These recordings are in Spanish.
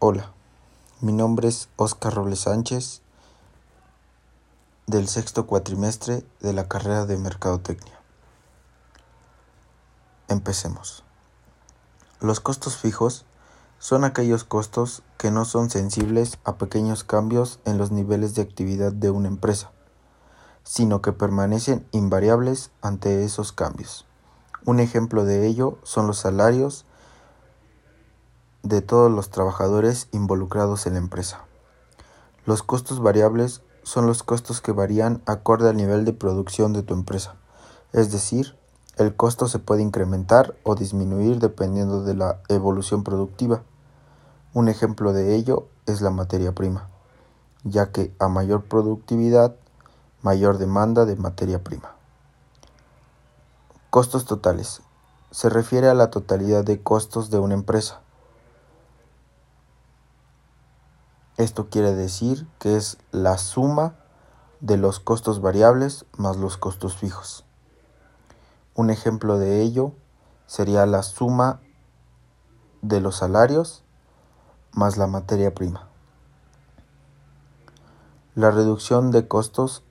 Hola, mi nombre es Oscar Robles Sánchez del sexto cuatrimestre de la carrera de Mercadotecnia. Empecemos. Los costos fijos son aquellos costos que no son sensibles a pequeños cambios en los niveles de actividad de una empresa, sino que permanecen invariables ante esos cambios. Un ejemplo de ello son los salarios de todos los trabajadores involucrados en la empresa. Los costos variables son los costos que varían acorde al nivel de producción de tu empresa, es decir, el costo se puede incrementar o disminuir dependiendo de la evolución productiva. Un ejemplo de ello es la materia prima, ya que a mayor productividad, mayor demanda de materia prima. Costos totales. Se refiere a la totalidad de costos de una empresa. Esto quiere decir que es la suma de los costos variables más los costos fijos. Un ejemplo de ello sería la suma de los salarios más la materia prima. La reducción de costos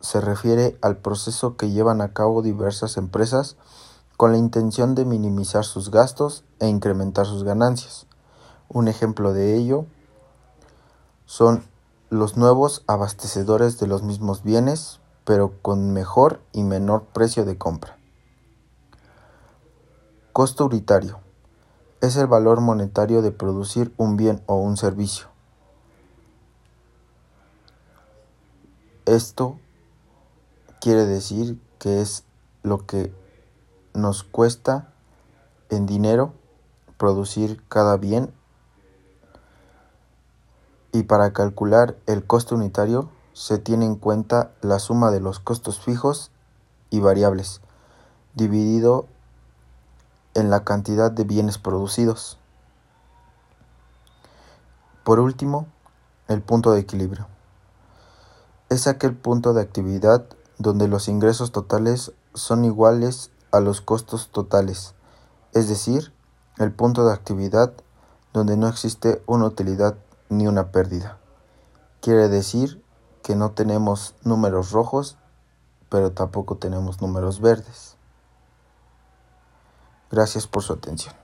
se refiere al proceso que llevan a cabo diversas empresas con la intención de minimizar sus gastos e incrementar sus ganancias. Un ejemplo de ello son los nuevos abastecedores de los mismos bienes, pero con mejor y menor precio de compra. Costo unitario. Es el valor monetario de producir un bien o un servicio. Esto quiere decir que es lo que nos cuesta en dinero producir cada bien y para calcular el costo unitario se tiene en cuenta la suma de los costos fijos y variables dividido en la cantidad de bienes producidos. Por último, el punto de equilibrio. Es aquel punto de actividad donde los ingresos totales son iguales a los costos totales, es decir, el punto de actividad donde no existe una utilidad ni una pérdida. Quiere decir que no tenemos números rojos, pero tampoco tenemos números verdes. Gracias por su atención.